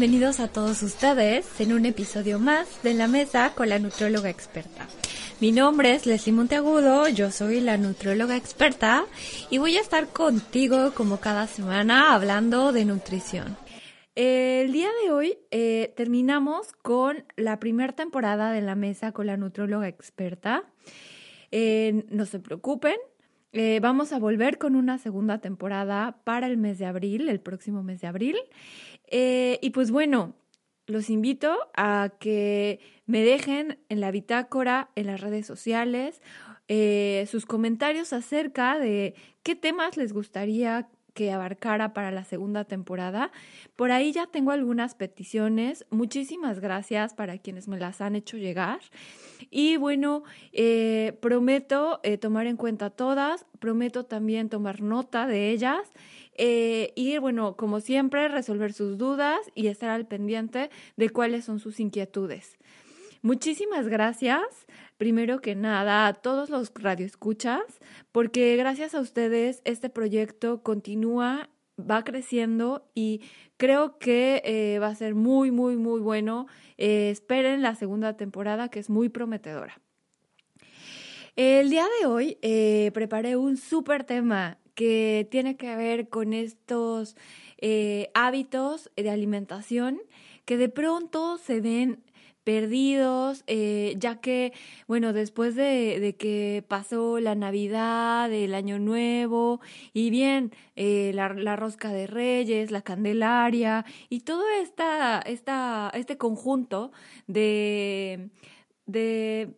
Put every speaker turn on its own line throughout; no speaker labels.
Bienvenidos a todos ustedes en un episodio más de La Mesa con la Nutróloga Experta. Mi nombre es Leslie Monteagudo, yo soy la nutróloga experta y voy a estar contigo como cada semana hablando de nutrición. El día de hoy eh, terminamos con la primera temporada de la mesa con la nutróloga experta. Eh, no se preocupen, eh, vamos a volver con una segunda temporada para el mes de abril, el próximo mes de abril. Y pues bueno, los invito a que me dejen en la bitácora, en las redes sociales, eh, sus comentarios acerca de qué temas les gustaría que abarcara para la segunda temporada. Por ahí ya tengo algunas peticiones. Muchísimas gracias para quienes me las han hecho llegar. Y bueno, eh, prometo eh, tomar en cuenta todas, prometo también tomar nota de ellas eh, y bueno, como siempre, resolver sus dudas y estar al pendiente de cuáles son sus inquietudes. Muchísimas gracias, primero que nada, a todos los radioescuchas, porque gracias a ustedes este proyecto continúa, va creciendo y creo que eh, va a ser muy, muy, muy bueno. Eh, esperen la segunda temporada que es muy prometedora. El día de hoy preparé un súper tema que tiene que ver con estos eh, hábitos de alimentación que de pronto se ven perdidos, eh, ya que, bueno, después de, que pasó la Navidad, el Año Nuevo, y bien, eh, la, rosca de Reyes, la Candelaria, y todo esta, esta, este conjunto de, de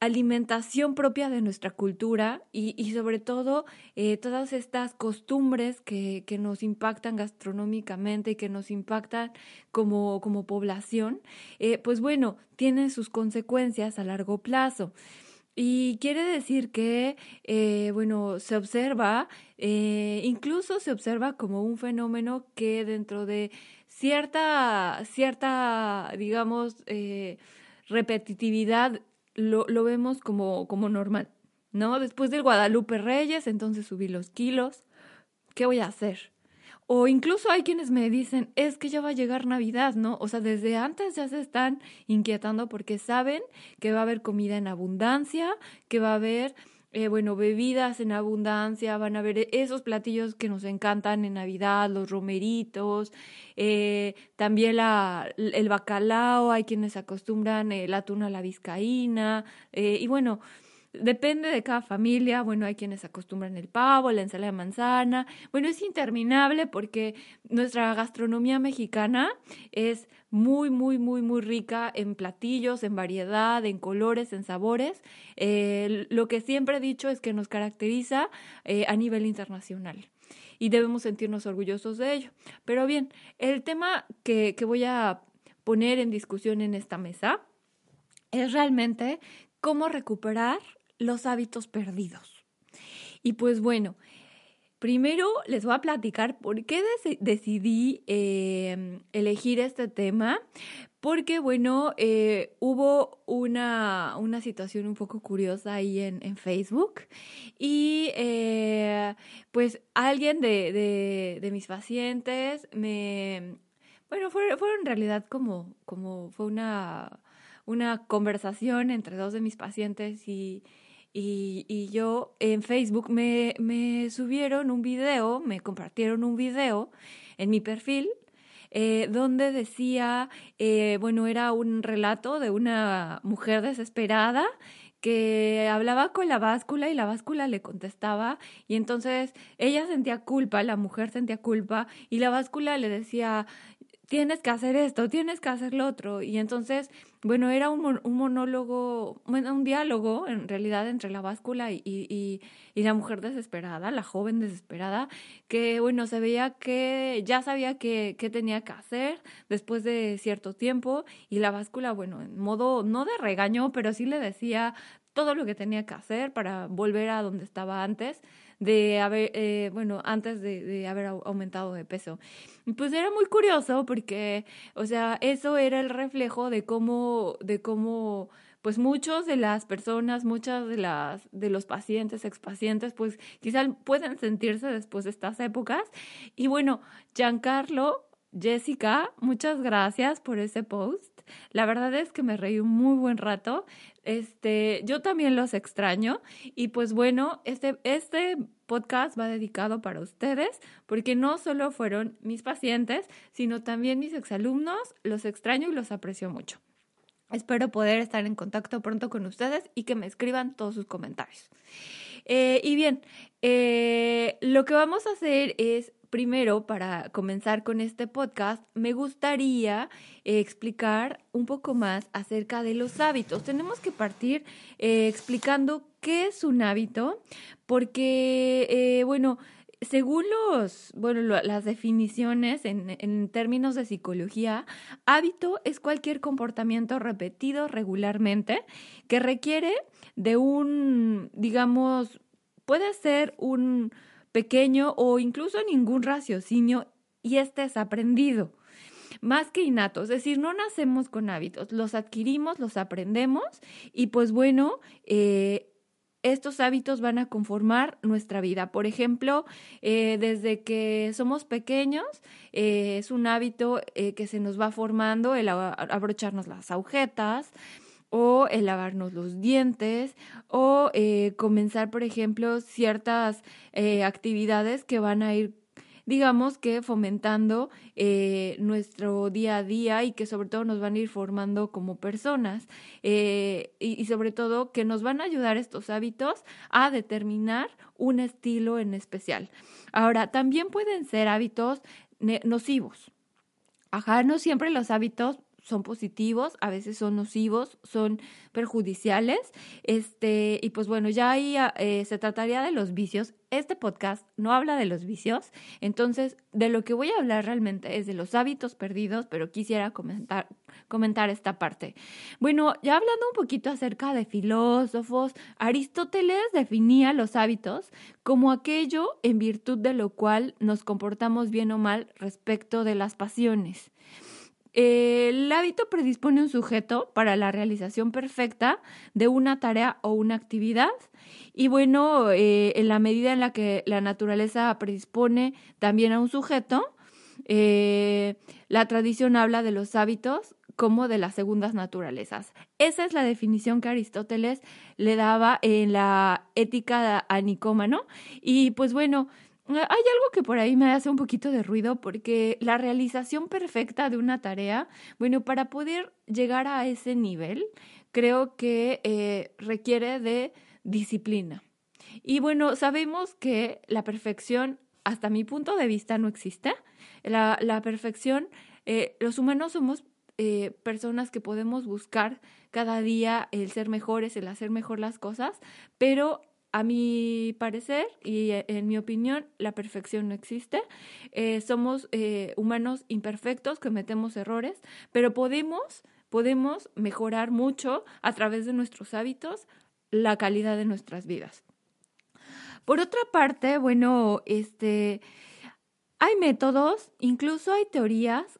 alimentación propia de nuestra cultura y, sobre todo eh, todas estas costumbres que, nos impactan gastronómicamente y que nos impactan como, como población, eh, pues bueno, tienen sus consecuencias a largo plazo. Y quiere decir que, eh, bueno, se observa, incluso se observa como un fenómeno que dentro de cierta, cierta, digamos, repetitividad lo, lo vemos como, como normal, ¿no? Después del Guadalupe Reyes, entonces subí los kilos. ¿Qué voy a hacer? O incluso hay quienes me dicen, es que ya va a llegar Navidad, ¿no? O sea, desde antes ya se están inquietando porque saben que va a haber comida en abundancia, que va a haber eh, bueno, bebidas en abundancia, van a ver esos platillos que nos encantan en Navidad, los romeritos, eh, también la, el bacalao, hay quienes acostumbran eh, la tuna a la vizcaína, y bueno, Depende de cada familia, bueno, hay quienes acostumbran el pavo, la ensalada de manzana, bueno, es interminable porque nuestra gastronomía mexicana es muy, muy, muy, muy rica en platillos, en variedad, en colores, en sabores. Lo que siempre he dicho es que nos caracteriza eh, a nivel internacional y debemos sentirnos orgullosos de ello. Pero bien, el tema que, que voy a poner en discusión en esta mesa es realmente cómo recuperar los hábitos perdidos. Y pues bueno, primero les voy a platicar por qué decidí em, elegir este tema. Porque, bueno, eh, hubo una, una, situación un poco curiosa ahí en, en Facebook y eh, pues alguien de, de, mis pacientes me, bueno, fue, en realidad como, como fue una, una conversación entre dos de mis pacientes y, y, y yo en Facebook me, me, subieron un video, me compartieron un video en mi perfil eh, donde decía, eh, bueno, era un relato de una mujer desesperada que hablaba con la báscula y la báscula le contestaba y entonces ella sentía culpa, la mujer sentía culpa y la báscula le decía, tienes que hacer esto, tienes que hacer lo otro. Y entonces, bueno, era un, un monólogo, un diálogo en realidad entre la báscula y, y, y, la mujer desesperada, la joven desesperada, que bueno, se veía que ya sabía qué que tenía que hacer después de cierto tiempo y la báscula, bueno, en modo no de regaño, pero sí le decía todo lo que tenía que hacer para volver a donde estaba antes de haber, eh, bueno, antes de, de, haber aumentado de peso. Pues era muy curioso porque, o sea, eso era el reflejo de cómo, de cómo pues muchos de las personas, muchas de las de los pacientes, expacientes, pues quizás pueden sentirse después de estas épocas. Y bueno, Giancarlo, Jessica, muchas gracias por ese post. La verdad es que me reí un muy buen rato. Este, yo también los extraño y pues bueno, este este podcast va dedicado para ustedes porque no solo fueron mis pacientes, sino también mis exalumnos. Los extraño y los aprecio mucho. Espero poder estar en contacto pronto con ustedes y que me escriban todos sus comentarios. Eh, y bien, eh, lo que vamos a hacer es, primero, para comenzar con este podcast, me gustaría eh, explicar un poco más acerca de los hábitos. Tenemos que partir explicando qué es un hábito, porque, bueno, según los, bueno, las definiciones en, en, términos de psicología, hábito es cualquier comportamiento repetido regularmente que requiere de un, digamos, puede ser un pequeño o incluso ningún raciocinio y este es aprendido más que innato, es decir, no nacemos con hábitos, los adquirimos, los aprendemos y pues bueno, eh, estos hábitos van a conformar nuestra vida. Por ejemplo, eh, desde que somos pequeños, eh, es un hábito que se nos va formando el abrocharnos las agujetas o el lavarnos los dientes o comenzar, por ejemplo, ciertas actividades que van a ir digamos que fomentando eh, nuestro día a día y que sobre todo nos van a ir formando como personas eh, y, sobre todo que nos van a ayudar estos hábitos a determinar un estilo en especial. Ahora, también pueden ser hábitos nocivos. Ajá, no siempre los hábitos son positivos, a veces son nocivos, son perjudiciales. Este, y pues bueno, ya ahí ah, eh, se trataría de los vicios. Este podcast no habla de los vicios, entonces de lo que voy a hablar realmente es de los hábitos perdidos, pero quisiera comentar, comentar esta parte. Bueno, ya hablando un poquito acerca de filósofos, Aristóteles definía los hábitos como aquello en virtud de lo cual nos comportamos bien o mal respecto de las pasiones. El hábito predispone un sujeto para la realización perfecta de una tarea o una actividad. Y bueno, eh, en la medida en la que la naturaleza predispone también a un sujeto, eh, la tradición habla de los hábitos como de las segundas naturalezas. Esa es la definición que Aristóteles le daba en la ética a Nicómano. Y pues bueno, hay algo que por ahí me hace un poquito de ruido porque la realización perfecta de una tarea, bueno, para poder llegar a ese nivel, creo que eh, requiere de disciplina. Y bueno, sabemos que la perfección, hasta mi punto de vista, no existe. La, perfección, eh, los humanos somos eh, personas que podemos buscar cada día el ser mejores, el hacer mejor las cosas, pero a mi parecer y eh, en mi opinión, la perfección no existe. Eh, somos eh, humanos imperfectos, cometemos errores, pero podemos, podemos mejorar mucho a través de nuestros hábitos la calidad de nuestras vidas. Por otra parte, bueno, este, hay métodos, incluso hay teorías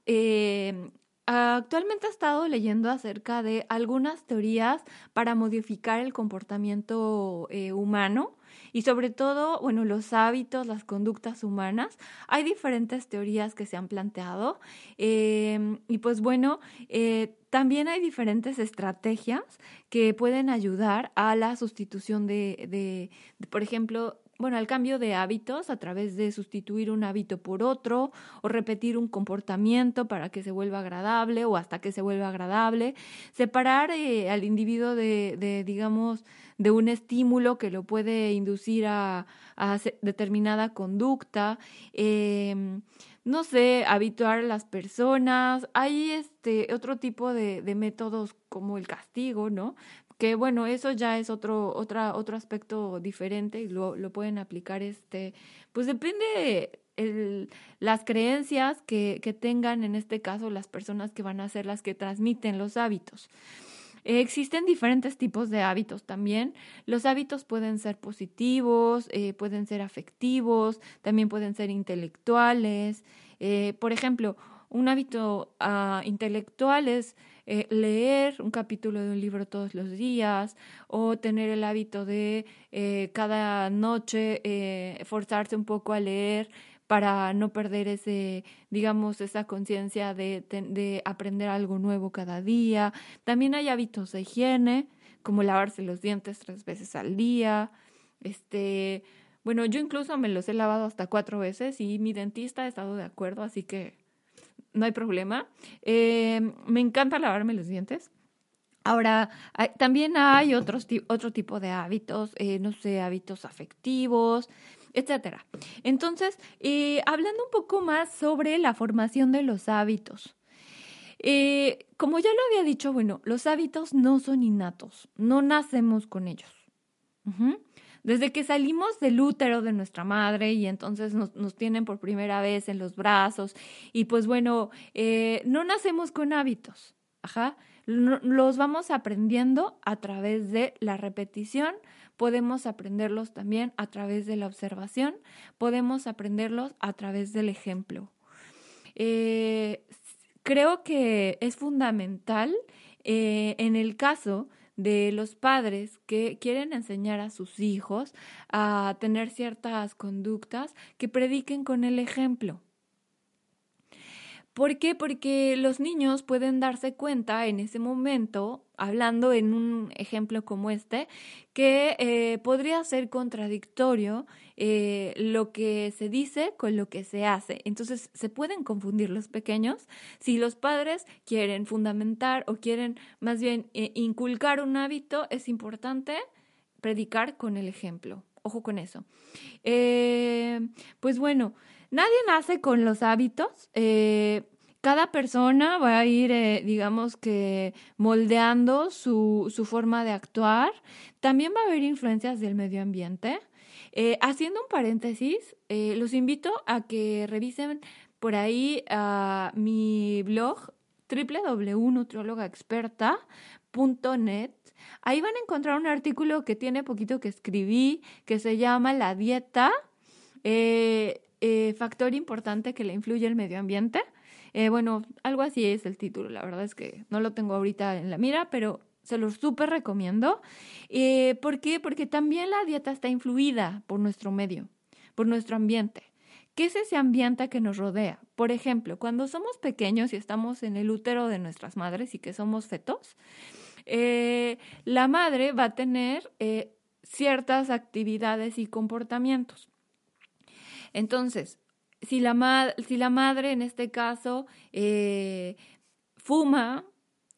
Actualmente he estado leyendo acerca de algunas teorías para modificar el comportamiento eh, humano y sobre todo, bueno, los hábitos, las conductas humanas. Hay diferentes teorías que se han planteado em, y pues bueno, eh, también hay diferentes estrategias que pueden ayudar a la sustitución de por ejemplo, bueno, al cambio de hábitos a través de sustituir un hábito por otro o repetir un comportamiento para que se vuelva agradable o hasta que se vuelva agradable, separar eh, al individuo de, de, digamos, de un estímulo que lo puede inducir a, a determinada conducta. Eh, no sé, habituar a las personas. Hay este otro tipo de métodos como el castigo, ¿no? Que bueno, eso ya es otro, otro aspecto diferente y lo, lo pueden aplicar, este, pues depende el, las creencias que, que tengan en este caso las personas que van a ser las que transmiten los hábitos. existen diferentes tipos de hábitos también. Los hábitos pueden ser positivos, eh, pueden ser afectivos, también pueden ser intelectuales. Eh, por ejemplo, un hábito ah, intelectual es eh, leer un capítulo de un libro todos los días o tener el hábito de eh, cada noche eh, forzarse un poco a leer para no perder ese, digamos, esa conciencia de, de, aprender algo nuevo cada día. También hay hábitos de higiene, como lavarse los dientes tres veces al día. Este, bueno, yo incluso me los he lavado hasta cuatro veces y mi dentista ha estado de acuerdo, así que no hay problema. Eh, me encanta lavarme los dientes. Ahora, también hay otros, otro tipo de hábitos, eh, no sé, hábitos afectivos, etcétera. Entonces, eh, hablando un poco más sobre la formación de los hábitos. como ya lo había dicho, bueno, los hábitos no son innatos, no nacemos con ellos. Desde que salimos del útero de nuestra madre y entonces nos, tienen por primera vez en los brazos y pues bueno, eh, no nacemos con hábitos, ajá, los vamos aprendiendo a través de la repetición, podemos aprenderlos también a través de la observación, podemos aprenderlos a través del ejemplo. Eh, creo que es fundamental eh, en el caso de los padres que quieren enseñar a sus hijos a tener ciertas conductas que prediquen con el ejemplo. ¿Por qué? Porque los niños pueden darse cuenta en ese momento, hablando en un ejemplo como este, que eh, podría ser contradictorio eh, lo que se dice con lo que se hace. Entonces se pueden confundir los pequeños si los padres quieren fundamentar o quieren más bien eh, inculcar un hábito, es importante predicar con el ejemplo. Ojo con eso. pues bueno, Nadie nace con los hábitos. Eh, cada persona va a ir, eh, digamos que, moldeando su, su, forma de actuar. También va a haber influencias del medio ambiente. Eh, haciendo un paréntesis, los invito a que revisen por ahí uh, mi blog www.nutriólogaexperta.net. Ahí van a encontrar un artículo que tiene poquito que escribí, que se llama La dieta. Factor importante que le influye el medio ambiente. Eh, bueno, algo así es el título, la verdad es que no lo tengo ahorita en la mira, pero se lo súper recomiendo. Eh, ¿Por qué? Porque también la dieta está influida por nuestro medio, por nuestro ambiente. ¿Qué es ese ambiente que nos rodea? Por ejemplo, cuando somos pequeños y estamos en el útero de nuestras madres y que somos fetos, la madre va a tener ciertas actividades y comportamientos. Entonces, si la, si la madre en este caso eh, fuma,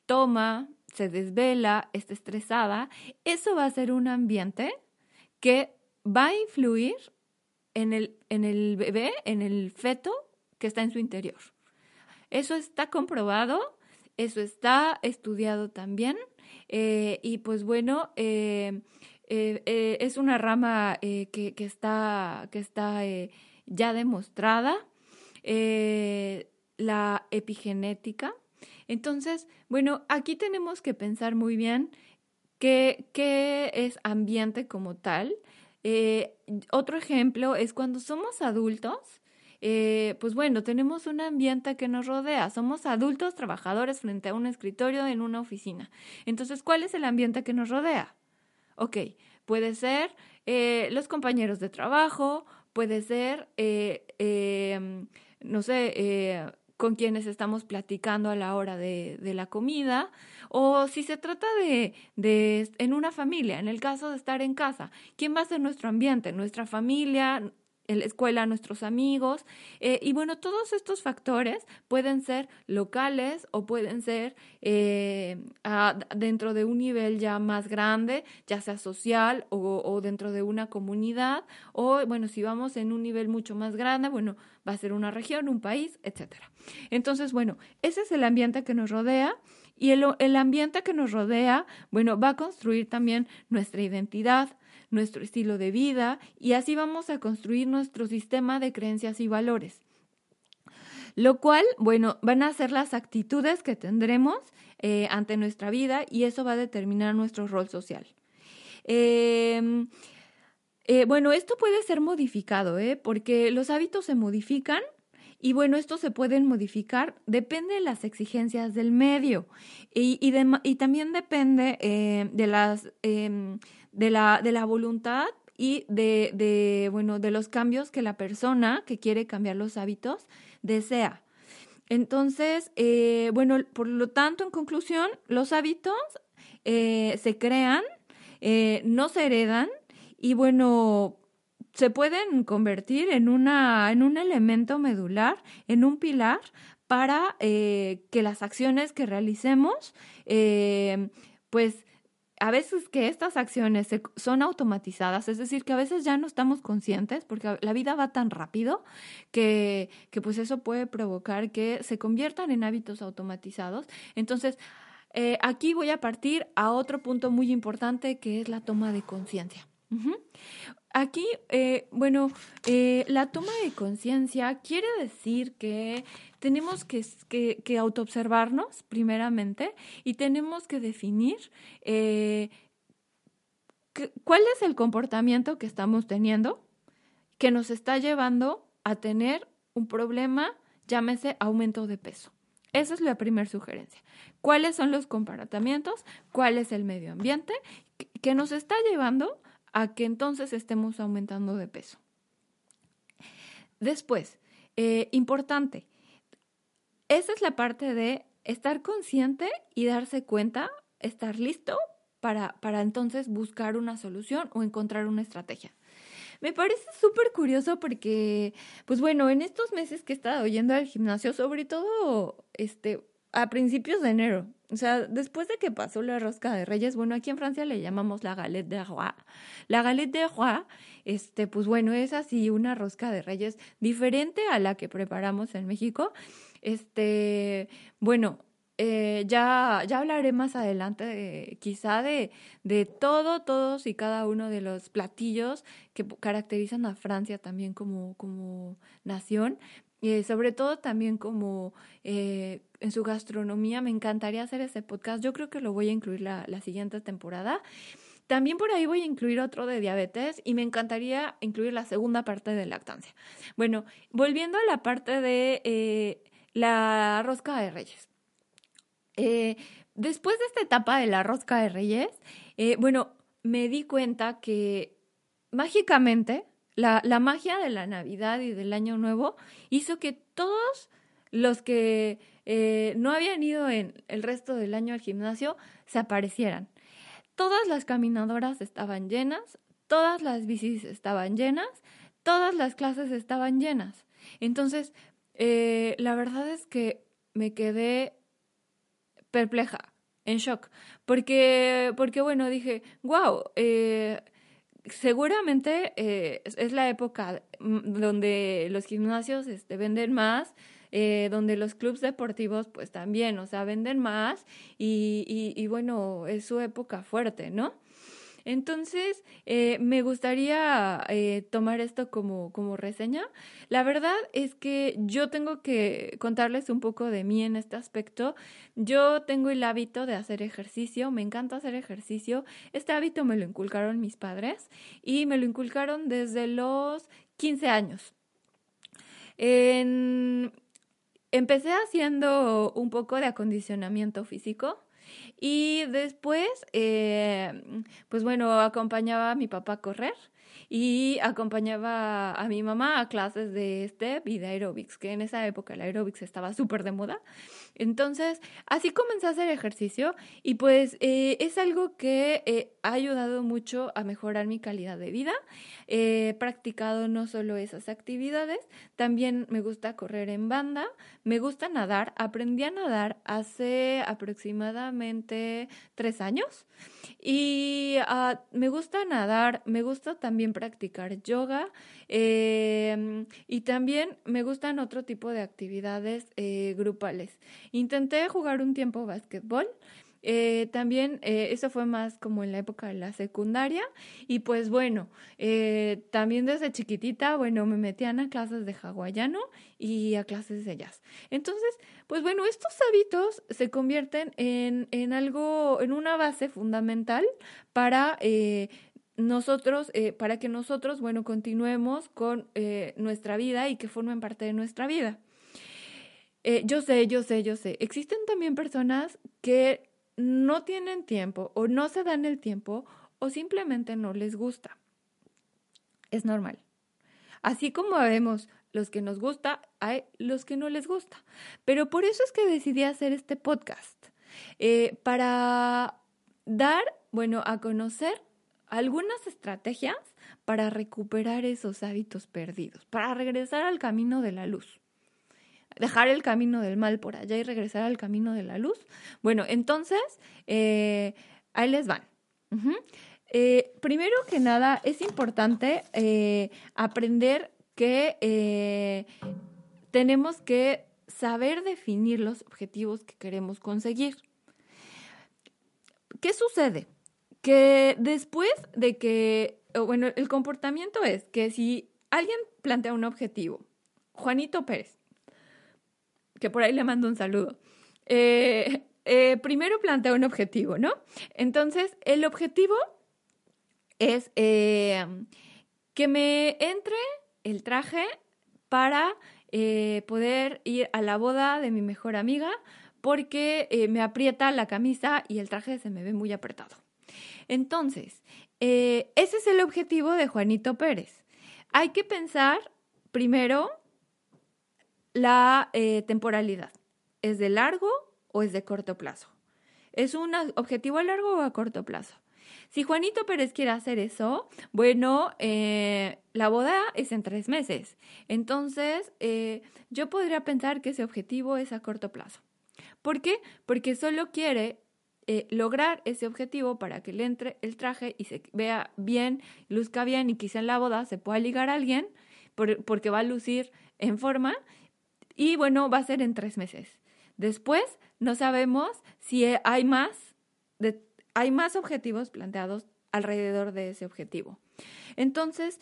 toma, se desvela, está estresada, eso va a ser un ambiente que va a influir en el, en el bebé, en el feto que está en su interior. Eso está comprobado, eso está estudiado también eh, y pues bueno, eh, eh, eh, es una rama eh, que, está, que está ya demostrada, la epigenética. Entonces, bueno, aquí tenemos que pensar muy bien qué, qué es ambiente como tal. otro ejemplo es cuando somos adultos, pues bueno, tenemos un ambiente que nos rodea, somos adultos trabajadores frente a un escritorio en una oficina. Entonces, ¿cuál es el ambiente que nos rodea? Ok, puede ser eh, los compañeros de trabajo, puede ser, eh, em, no sé, eh, con quienes estamos platicando a la hora de, de, la comida, o si se trata de, de, en una familia, en el caso de estar en casa, ¿quién va a ser nuestro ambiente? Nuestra familia, la escuela, nuestros amigos. Eh, y bueno, todos estos factores pueden ser locales o pueden ser eh, dentro de un nivel ya más grande, ya sea social o, dentro de una comunidad. O bueno, si vamos en un nivel mucho más grande, bueno, va a ser una región, un país, etc. Entonces, bueno, ese es el ambiente que nos rodea. Y el, el ambiente que nos rodea, bueno, va a construir también nuestra identidad, nuestro estilo de vida y así vamos a construir nuestro sistema de creencias y valores. Lo cual, bueno, van a ser las actitudes que tendremos eh, ante nuestra vida y eso va a determinar nuestro rol social. Em, eh, bueno, esto puede ser modificado, ¿eh? porque los hábitos se modifican Y bueno, estos se pueden modificar, depende de las exigencias del medio y, y, también depende eh, de, las, em, de, la, de la voluntad y de, de, bueno, de los cambios que la persona que quiere cambiar los hábitos desea. Entonces, eh, bueno, por lo tanto, en conclusión, los hábitos eh, se crean, no se heredan y bueno, se pueden convertir en, una, en un elemento medular, en un pilar para eh, que las acciones que realicemos, eh, pues a veces que estas acciones son automatizadas, es decir, que a veces ya no estamos conscientes porque la vida va tan rápido que, que pues eso puede provocar que se conviertan en hábitos automatizados. Entonces, eh, aquí voy a partir a otro punto muy importante que es la toma de conciencia. Aquí, eh, bueno, eh, la toma de conciencia quiere decir que tenemos que, que, autoobservarnos primeramente y tenemos que definir eh, cuál es el comportamiento que estamos teniendo que nos está llevando a tener un problema, llámese aumento de peso. Esa es la primera sugerencia. ¿Cuáles son los comportamientos? ¿Cuál es el medio ambiente que nos está llevando a que entonces estemos aumentando de peso. Después, eh, importante, esa es la parte de estar consciente y darse cuenta, estar listo para, para entonces buscar una solución o encontrar una estrategia. Me parece súper curioso porque, pues bueno, en estos meses que he estado yendo al gimnasio, sobre todo este, a principios de enero, o sea, después de que pasó la rosca de Reyes, bueno, aquí en Francia le llamamos la galette de roi. La galette de roi, este, pues bueno, es así una rosca de Reyes diferente a la que preparamos en México. Este, bueno, eh, ya, ya hablaré más adelante quizá de, de todo, todos y cada uno de los platillos que caracterizan a Francia también como, como nación, y sobre todo también como eh, en su gastronomía. Me encantaría hacer ese podcast. Yo creo que lo voy a incluir la, la, siguiente temporada. También por ahí voy a incluir otro de diabetes y me encantaría incluir la segunda parte de lactancia. Bueno, volviendo a la parte de eh, la rosca de reyes. Eh, después de esta etapa de la rosca de reyes, bueno, me di cuenta que mágicamente la, la magia de la Navidad y del Año Nuevo hizo que todos los que eh, no habían ido en el resto del año al gimnasio se aparecieran. Todas las caminadoras estaban llenas, todas las bicis estaban llenas, todas las clases estaban llenas. Entonces, eh, la verdad es que me quedé perpleja, en shock, porque, porque bueno, dije, wow, seguramente eh, es la época mm, donde los gimnasios este, venden más, eh, donde los clubes deportivos pues también, o sea, venden más y, y, y bueno, es su época fuerte, ¿no? Entonces, eh, me gustaría eh, tomar esto como, como reseña. La verdad es que yo tengo que contarles un poco de mí en este aspecto. Yo tengo el hábito de hacer ejercicio, me encanta hacer ejercicio. Este hábito me lo inculcaron mis padres y me lo inculcaron desde los 15 años. Empecé haciendo un poco de acondicionamiento físico y después, eh, pues bueno, acompañaba a mi papá a correr y acompañaba a mi mamá a clases de step y de aerobics, que en esa época el aerobics estaba súper de moda. Entonces, así comencé a hacer ejercicio y pues eh, es algo que eh, ha ayudado mucho a mejorar mi calidad de vida. He practicado no solo esas actividades, también me gusta correr en banda, me gusta nadar, aprendí a nadar hace aproximadamente tres años y ah, me gusta nadar, me gusta también practicar yoga em, y también me gustan otro tipo de actividades eh, grupales. Intenté jugar un tiempo básquetbol. Eh, también eh, eso fue más como en la época de la secundaria y pues bueno, también desde chiquitita, bueno, me metían a clases de hawaiano y a clases de jazz. Entonces, pues bueno, estos hábitos se convierten en, en algo, en una base fundamental para nosotros, para que nosotros, bueno, continuemos con nuestra vida y que formen parte de nuestra vida. eh, yo sé, yo sé, yo sé, existen también personas que no tienen tiempo o no se dan el tiempo o simplemente no les gusta. Es normal. Así como vemos los que nos gusta, hay los que no les gusta. Pero por eso es que decidí hacer este podcast, eh, para dar, bueno, a conocer algunas estrategias para recuperar esos hábitos perdidos, para regresar al camino de la luz. Dejar el camino del mal por allá y regresar al camino de la luz. Bueno, entonces, eh, ahí les van. Eh, primero que nada, es importante eh, aprender que tenemos que saber definir los objetivos que queremos conseguir. ¿Qué sucede? Que después de que bueno, el comportamiento es que si alguien plantea un objetivo, Juanito Pérez, que por ahí le mando un saludo, eh, eh, primero plantea un objetivo, ¿no? Entonces, el objetivo es eh, que me entre el traje para poder ir a la boda de mi mejor amiga porque me aprieta la camisa y el traje se me ve muy apretado. Entonces, eh, ese es el objetivo de Juanito Pérez. Hay que pensar primero la eh, temporalidad. ¿Es de largo o es de corto plazo? ¿Es un objetivo a largo o a corto plazo? Si Juanito Pérez quiere hacer eso, bueno, eh, la boda es en tres meses. Entonces, yo podría pensar que ese objetivo es a corto plazo. ¿Por qué? Porque solo quiere eh, lograr ese objetivo para que le entre el traje y se vea bien, luzca bien y quizá en la boda se pueda ligar a alguien porque va a lucir en forma y bueno, va a ser en tres meses. Después no sabemos si hay más, hay más objetivos planteados alrededor de ese objetivo. Entonces,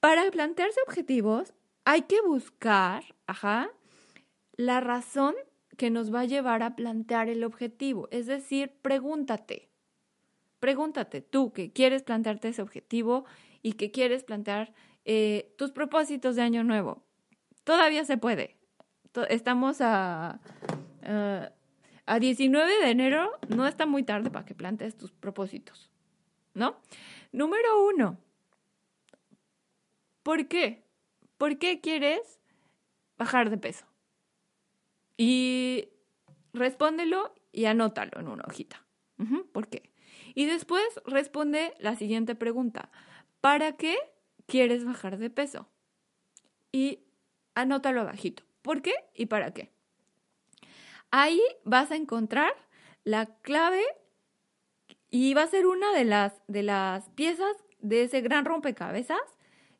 para plantearse objetivos hay que buscar, ajá, la razón que nos va a llevar a plantear el objetivo. Es decir, pregúntate, pregúntate tú que quieres plantearte ese objetivo y que quieres plantear eh, tus propósitos de año nuevo. Todavía se puede. Estamos a, a 19 de enero, no está muy tarde para que plantees tus propósitos, ¿no? Número uno, ¿por qué? ¿Por qué quieres bajar de peso? Y respóndelo y anótalo en una hojita. ¿Por qué? Y después responde la siguiente pregunta. ¿Para qué quieres bajar de peso? Y anótalo abajito. ¿Por qué y para qué? Ahí vas a encontrar la clave y va a ser una de las, de las piezas de ese gran rompecabezas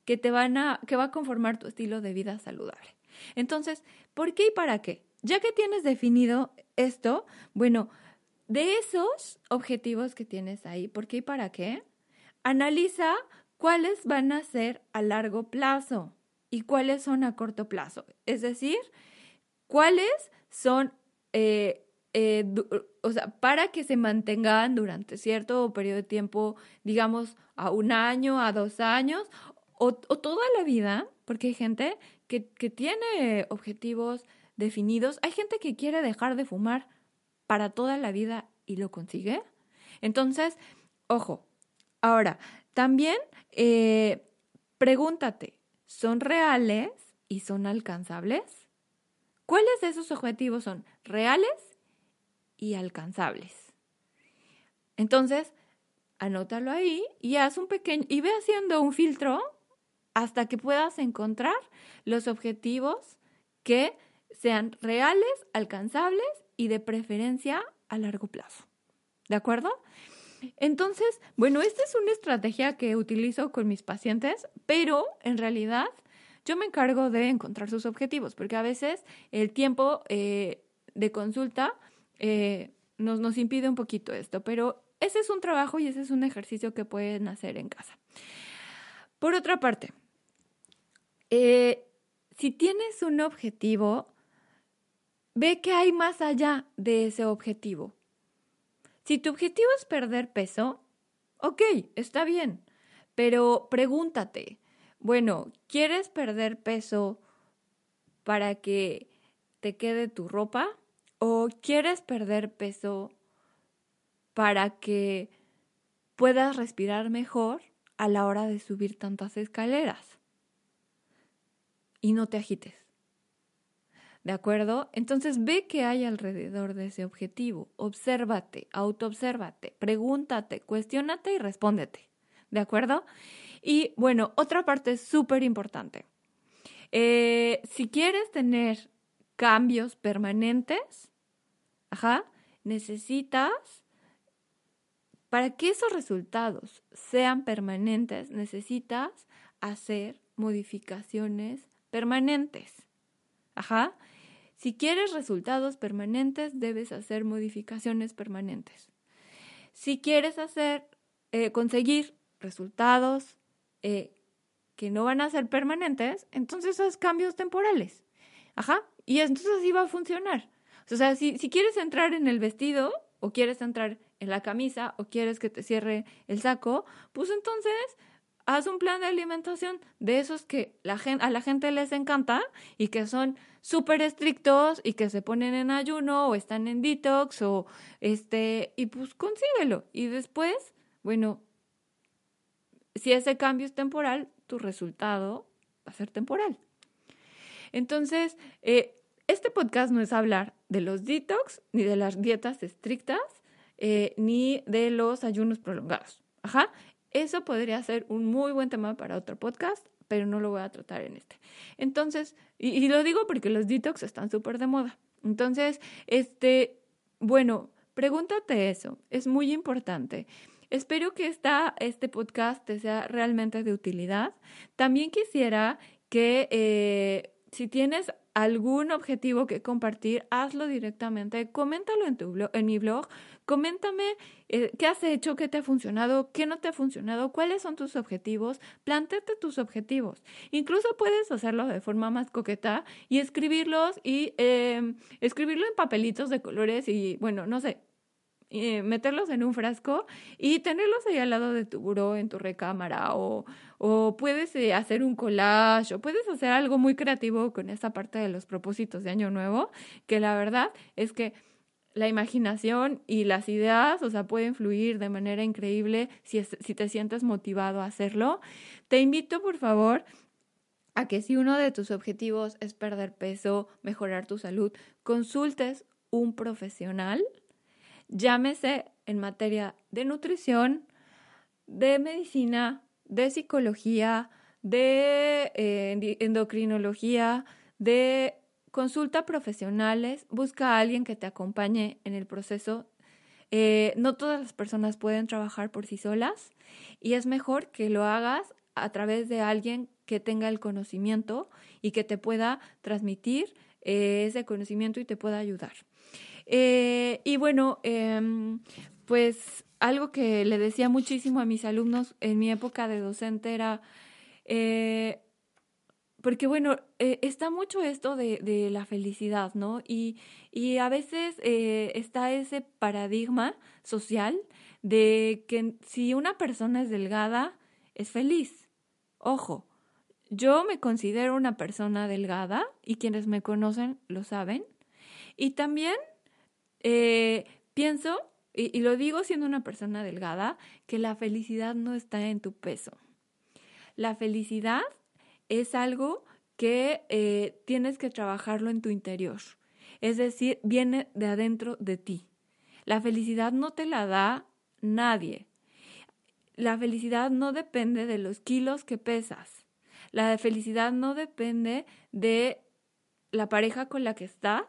que te van a, que va a conformar tu estilo de vida saludable. Entonces, ¿por qué y para qué? Ya que tienes definido esto, bueno, de esos objetivos que tienes ahí, ¿por qué y para qué? Analiza cuáles van a ser a largo plazo y cuáles son a corto plazo. Es decir, cuáles son, eh, eh, o sea, para que se mantengan durante cierto periodo de tiempo, digamos, a un año, a dos años o, toda la vida, porque hay gente que, que tiene objetivos definidos. Hay gente que quiere dejar de fumar para toda la vida y lo consigue. Entonces, ojo, ahora, también eh, pregúntate, ¿son reales y son alcanzables? ¿Cuáles de esos objetivos son reales y alcanzables? Entonces, anótalo ahí y haz un pequeño y ve haciendo un filtro hasta que puedas encontrar los objetivos que sean reales, alcanzables y de preferencia a largo plazo. ¿De acuerdo? Entonces, bueno, esta es una estrategia que utilizo con mis pacientes, pero en realidad yo me encargo de encontrar sus objetivos, porque a veces el tiempo eh, de consulta eh, nos, nos impide un poquito esto, pero ese es un trabajo y ese es un ejercicio que pueden hacer en casa. Por otra parte, eh, si tienes un objetivo, Ve que hay más allá de ese objetivo. Si tu objetivo es perder peso, ok, está bien, pero pregúntate, bueno, ¿quieres perder peso para que te quede tu ropa o quieres perder peso para que puedas respirar mejor a la hora de subir tantas escaleras y no te agites. ¿De acuerdo? Entonces ve qué hay alrededor de ese objetivo. Obsérvate, autoobsérvate, pregúntate, cuestiónate y respóndete. ¿De acuerdo? Y bueno, otra parte súper importante. Eh, si quieres tener cambios permanentes, ajá, necesitas, para que esos resultados sean permanentes, necesitas hacer modificaciones permanentes. Ajá. Si quieres resultados permanentes, debes hacer modificaciones permanentes. Si quieres hacer, eh, conseguir resultados eh, que no van a ser permanentes, entonces haz cambios temporales. Ajá. Y entonces así va a funcionar. O sea, si, si quieres entrar en el vestido o quieres entrar en la camisa o quieres que te cierre el saco, pues entonces haz un plan de alimentación de esos que a la gente les encanta y que son súper estrictos y que se ponen en ayuno o están en detox o este, y pues consíguelo. Y después, bueno, si ese cambio es temporal, tu resultado va a ser temporal. Entonces, eh, este podcast no es hablar de los detox, ni de las dietas estrictas, eh, ni de los ayunos prolongados. Ajá. Eso podría ser un muy buen tema para otro podcast, pero no lo voy a tratar en este. Entonces, y, lo digo porque los detox están súper de moda. Entonces, este, bueno, pregúntate eso, es muy importante. Espero que esta, este podcast te sea realmente de utilidad. También quisiera que eh, si tienes algún objetivo que compartir, hazlo directamente, coméntalo en, tu blog, en mi blog, coméntame eh, qué has hecho, qué te ha funcionado, qué no te ha funcionado, cuáles son tus objetivos, plantéate tus objetivos. Incluso puedes hacerlo de forma más coqueta y escribirlos y em, escribirlo en papelitos de colores y bueno, no sé, eh, meterlos en un frasco y tenerlos ahí al lado de tu buró en tu recámara o, o puedes eh, hacer un collage o puedes hacer algo muy creativo con esta parte de los propósitos de año nuevo, que la verdad es que la imaginación y las ideas, o sea, pueden fluir de manera increíble si, si te sientes motivado a hacerlo. Te invito, por favor, a que si uno de tus objetivos es perder peso, mejorar tu salud, consultes un profesional llámese en materia de nutrición, de medicina, de psicología, de eh, endocrinología, de consulta profesionales, busca a alguien que te acompañe en el proceso. Eh, no todas las personas pueden trabajar por sí solas y es mejor que lo hagas a través de alguien que tenga el conocimiento y que te pueda transmitir eh, ese conocimiento y te pueda ayudar. Eh, y bueno, em, pues algo que le decía muchísimo a mis alumnos en mi época de docente era, eh, porque bueno, eh, está mucho esto de, de, la felicidad, ¿no? Y, y a veces está ese paradigma social de que si una persona es delgada, es feliz. Ojo, yo me considero una persona delgada y quienes me conocen lo saben. Y también eh, pienso, y, lo digo siendo una persona delgada, que la felicidad no está en tu peso. La felicidad es algo que eh, tienes que trabajarlo en tu interior. Es decir, viene de adentro de ti. La felicidad no te la da nadie. La felicidad no depende de los kilos que pesas. La felicidad no depende de la pareja con la que estás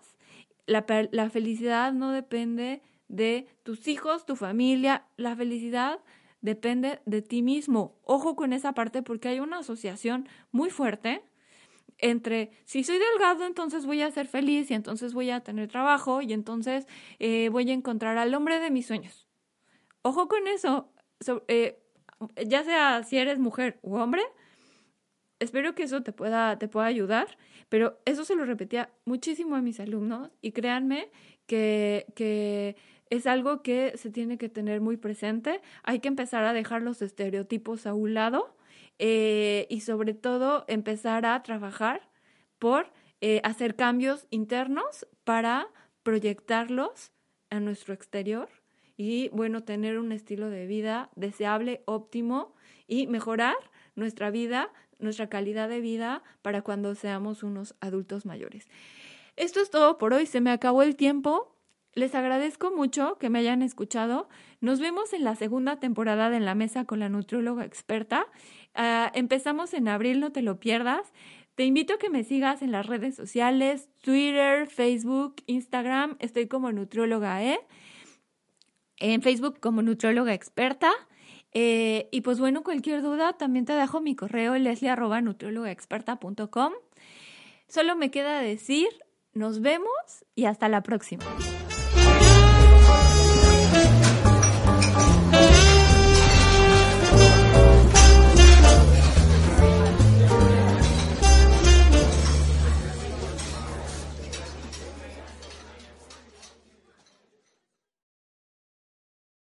la, felicidad no depende de tus hijos, tu familia, la felicidad depende de ti mismo. Ojo con esa parte porque hay una asociación muy fuerte entre si soy delgado, entonces voy a ser feliz y entonces voy a tener trabajo y entonces eh, voy a encontrar al hombre de mis sueños. Ojo con eso, eh, ya sea si eres mujer u hombre, espero que eso te pueda, te pueda ayudar, pero eso se lo repetía muchísimo a mis alumnos y créanme que, es algo que se tiene que tener muy presente. Hay que empezar a dejar los estereotipos a un lado eh, y sobre todo empezar a trabajar por eh, hacer cambios internos para proyectarlos a nuestro exterior y, bueno, tener un estilo de vida deseable, óptimo y mejorar nuestra vida, nuestra calidad de vida para cuando seamos unos adultos mayores. Esto es todo por hoy, se me acabó el tiempo. Les agradezco mucho que me hayan escuchado. Nos vemos en la segunda temporada de En la Mesa con la Nutrióloga Experta. Ah, empezamos en abril, no te lo pierdas. Te invito a que me sigas en las redes sociales, Twitter, Facebook, Instagram. Estoy como Nutrióloga E. En Facebook como Nutrióloga Experta. Eh, y pues bueno, cualquier duda, también te dejo mi correo leslie.nutriólogaexperta.com. Solo me queda decir, nos vemos y hasta la próxima.